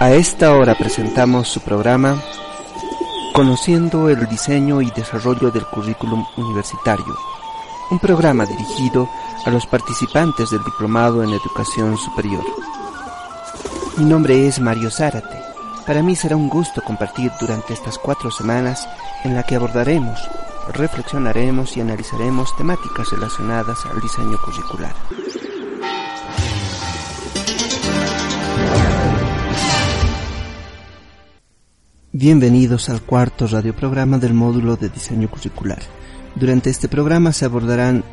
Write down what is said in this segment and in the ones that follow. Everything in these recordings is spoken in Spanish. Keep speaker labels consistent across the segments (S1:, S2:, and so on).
S1: A esta hora presentamos su programa Conociendo el diseño y desarrollo del currículum universitario, un programa dirigido a los participantes del Diplomado en Educación Superior. Mi nombre es Mario Zárate. Para mí será un gusto compartir durante estas cuatro semanas en la que abordaremos, reflexionaremos y analizaremos temáticas relacionadas al diseño curricular. Bienvenidos al cuarto radioprograma del módulo de diseño curricular. Durante este programa se abordarán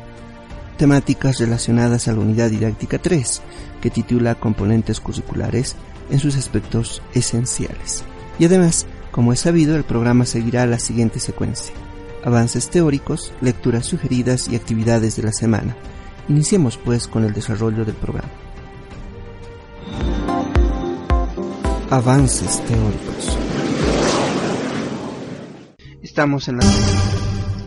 S1: temáticas relacionadas a la unidad didáctica 3, que titula Componentes curriculares en sus aspectos esenciales. Y además, como es sabido, el programa seguirá la siguiente secuencia. Avances teóricos, lecturas sugeridas y actividades de la semana. Iniciemos pues con el desarrollo del programa. Avances teóricos. Estamos en la...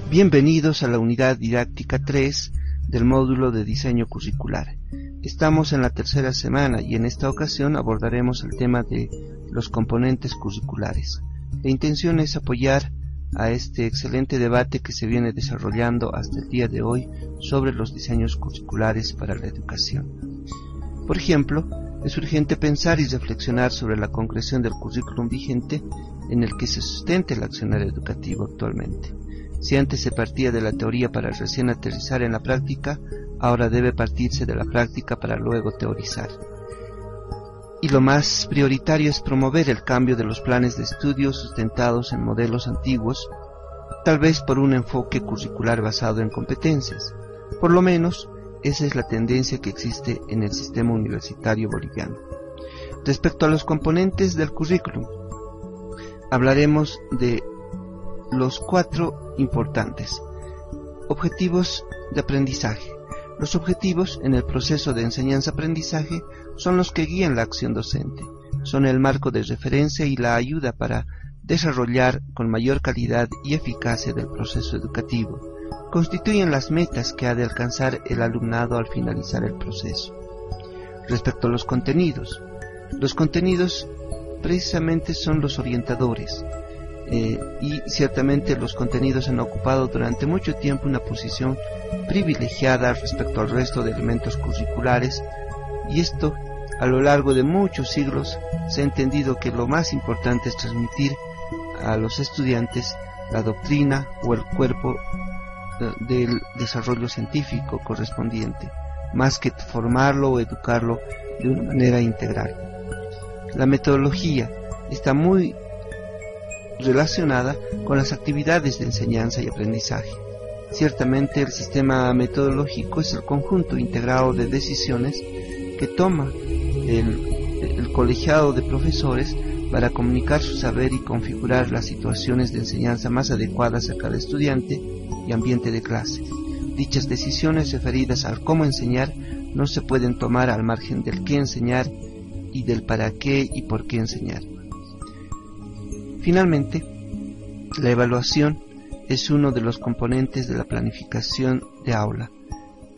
S1: Bienvenidos a la unidad didáctica 3 del módulo de diseño curricular. Estamos en la tercera semana y en esta ocasión abordaremos el tema de los componentes curriculares. La intención es apoyar a este excelente debate que se viene desarrollando hasta el día de hoy sobre los diseños curriculares para la educación. Por ejemplo, es urgente pensar y reflexionar sobre la concreción del currículum vigente en el que se sustenta el accionar educativo actualmente. Si antes se partía de la teoría para recién aterrizar en la práctica, ahora debe partirse de la práctica para luego teorizar. Y lo más prioritario es promover el cambio de los planes de estudio sustentados en modelos antiguos, tal vez por un enfoque curricular basado en competencias. Por lo menos, esa es la tendencia que existe en el sistema universitario boliviano. Respecto a los componentes del currículum, hablaremos de los cuatro importantes. Objetivos de aprendizaje. Los objetivos en el proceso de enseñanza-aprendizaje son los que guían la acción docente, son el marco de referencia y la ayuda para desarrollar con mayor calidad y eficacia del proceso educativo. Constituyen las metas que ha de alcanzar el alumnado al finalizar el proceso. Respecto a los contenidos, los contenidos precisamente son los orientadores, eh, y ciertamente los contenidos han ocupado durante mucho tiempo una posición privilegiada respecto al resto de elementos curriculares y esto a lo largo de muchos siglos se ha entendido que lo más importante es transmitir a los estudiantes la doctrina o el cuerpo eh, del desarrollo científico correspondiente, más que formarlo o educarlo de una manera integral. La metodología está muy relacionada con las actividades de enseñanza y aprendizaje. Ciertamente el sistema metodológico es el conjunto integrado de decisiones que toma el, colegiado de profesores para comunicar su saber y configurar las situaciones de enseñanza más adecuadas a cada estudiante y ambiente de clase. Dichas decisiones referidas al cómo enseñar no se pueden tomar al margen del qué enseñar y del para qué y por qué enseñar. Finalmente, la evaluación es uno de los componentes de la planificación de aula,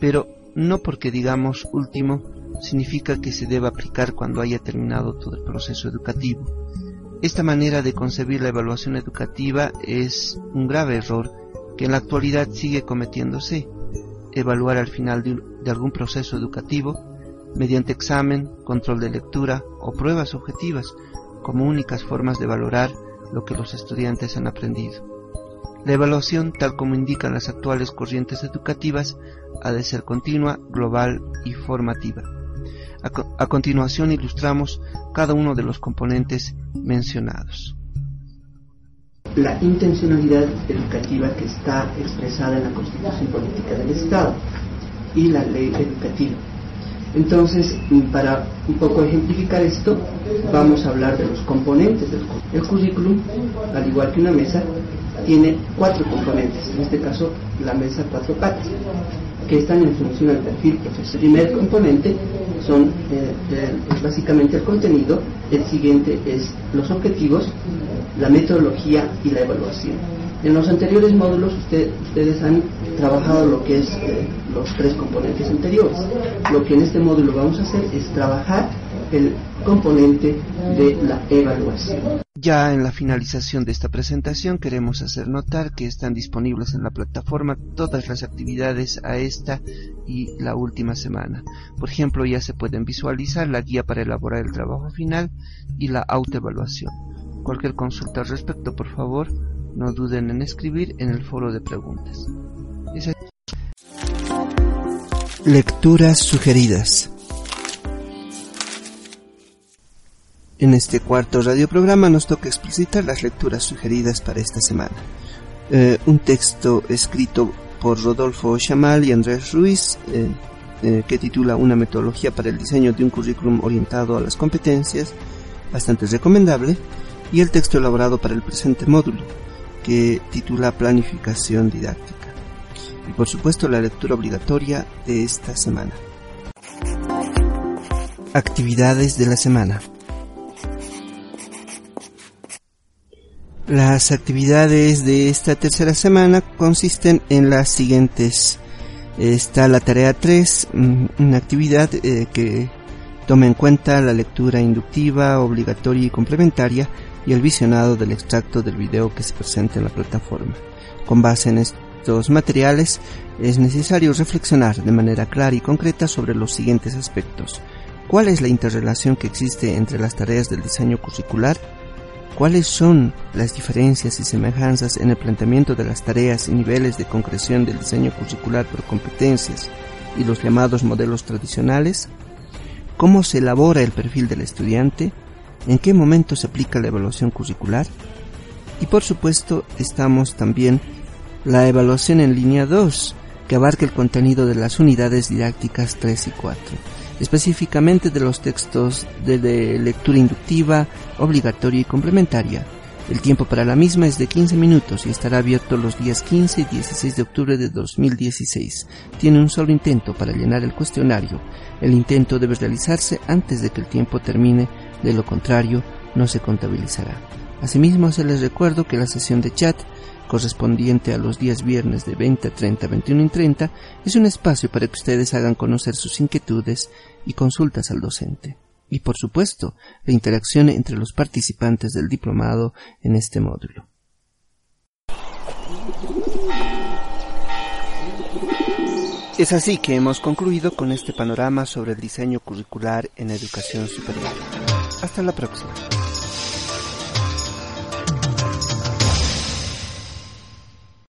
S1: pero no porque digamos último significa que se deba aplicar cuando haya terminado todo el proceso educativo. Esta manera de concebir la evaluación educativa es un grave error que en la actualidad sigue cometiéndose. Evaluar al final de, de algún proceso educativo mediante examen, control de lectura o pruebas objetivas como únicas formas de valorar lo que los estudiantes han aprendido. La evaluación, tal como indican las actuales corrientes educativas, ha de ser continua, global y formativa. A, continuación ilustramos cada uno de los componentes mencionados. la intencionalidad educativa que está expresada en la Constitución Política del Estado y la ley educativa. Entonces, para un poco ejemplificar esto, vamos a hablar de los componentes del currículum. El currículum, al igual que una mesa, tiene cuatro componentes, en este caso la mesa cuatro patas, que están en función del perfil profesional. El primer componente son eh, básicamente el contenido, el siguiente es los objetivos, la metodología y la evaluación. En los anteriores módulos ustedes han trabajado lo que es eh, los tres componentes anteriores. Lo que en este módulo vamos a hacer es trabajar el componente de la evaluación.
S2: Ya en la finalización de esta presentación queremos hacer notar que están disponibles en la plataforma todas las actividades a esta y la última semana. Por ejemplo, ya se pueden visualizar la guía para elaborar el trabajo final y la autoevaluación. Cualquier consulta al respecto, por favor, no duden en escribir en el foro de preguntas.
S1: Lecturas sugeridas. En este cuarto radioprograma nos toca explicitar las lecturas sugeridas para esta semana. Eh, un texto escrito por Rodolfo Chamal y Andrés Ruiz eh, eh, que titula Una metodología para el diseño de un currículum orientado a las competencias, bastante recomendable, y el texto elaborado para el presente módulo, que titula Planificación didáctica. Y por supuesto la lectura obligatoria de esta semana. Actividades de la semana. Las actividades de esta tercera semana consisten en las siguientes. Está la tarea 3, mm, una actividad eh, que toma en cuenta la lectura inductiva, obligatoria y complementaria y el visionado del extracto del video que se presenta en la plataforma. Con base en estos materiales es necesario reflexionar de manera clara y concreta sobre los siguientes aspectos. ¿Cuál es la interrelación que existe entre las tareas del diseño curricular? ¿Cuáles son las diferencias y semejanzas en el planteamiento de las tareas y niveles de concreción del diseño curricular por competencias y los llamados modelos tradicionales? ¿Cómo se elabora el perfil del estudiante? en qué momento se aplica la evaluación curricular y por supuesto estamos también la evaluación en línea 2 que abarca el contenido de las unidades didácticas 3 y 4, específicamente de los textos de, lectura inductiva, obligatoria y complementaria. El tiempo para la misma es de 15 minutos y estará abierto los días 15 y 16 de octubre de 2016. Tiene un solo intento para llenar el cuestionario. El intento debe realizarse antes de que el tiempo termine de lo contrario no se contabilizará. Asimismo, se les recuerdo que la sesión de chat correspondiente a los días viernes de 20 a 30, 21 y 30 es un espacio para que ustedes hagan conocer sus inquietudes y consultas al docente. Y por supuesto, la interacción entre los participantes del diplomado en este módulo. Es así que hemos concluido con este panorama sobre el diseño curricular en educación superior. Hasta la próxima.